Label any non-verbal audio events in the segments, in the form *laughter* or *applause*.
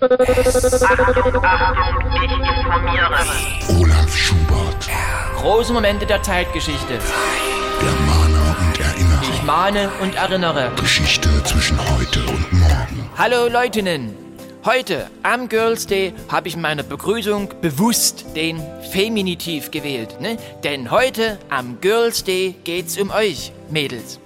Ich. Olaf Schubert, Große Momente der Zeitgeschichte. der Mahner und Ich Erinnerer. mahne und erinnere. Geschichte zwischen heute und morgen. Hallo Leutinnen! Heute, am Girls Day, habe ich in meiner Begrüßung bewusst den Feminitiv gewählt. Ne? Denn heute, am Girls Day, geht's um euch, Mädels.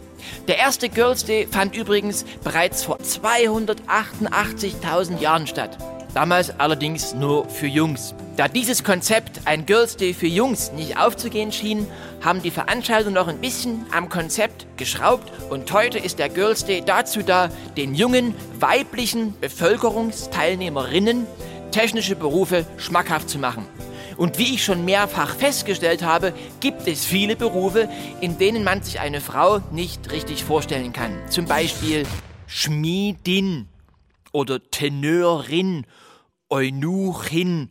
Der erste Girls Day fand übrigens bereits vor 288.000 Jahren statt. Damals allerdings nur für Jungs. Da dieses Konzept, ein Girls Day für Jungs, nicht aufzugehen schien, haben die Veranstalter noch ein bisschen am Konzept geschraubt und heute ist der Girls Day dazu da, den jungen weiblichen Bevölkerungsteilnehmerinnen technische Berufe schmackhaft zu machen. Und wie ich schon mehrfach festgestellt habe, gibt es viele Berufe, in denen man sich eine Frau nicht richtig vorstellen kann. Zum Beispiel Schmiedin oder Teneurin, Eunuchin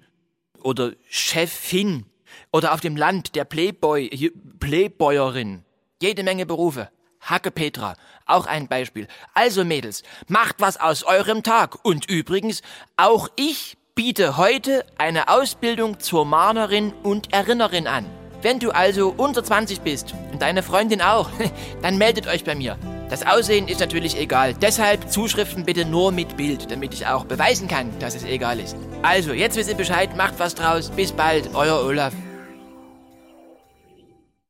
oder Chefin oder auf dem Land der Playboy, hier, Playbäuerin. Jede Menge Berufe. Hacke Petra, auch ein Beispiel. Also Mädels, macht was aus eurem Tag. Und übrigens, auch ich biete heute eine Ausbildung zur Mahnerin und Erinnerin an. Wenn du also unter 20 bist und deine Freundin auch, *laughs* dann meldet euch bei mir. Das Aussehen ist natürlich egal. Deshalb Zuschriften bitte nur mit Bild, damit ich auch beweisen kann, dass es egal ist. Also, jetzt wisst ihr Bescheid, macht was draus. Bis bald, euer Olaf.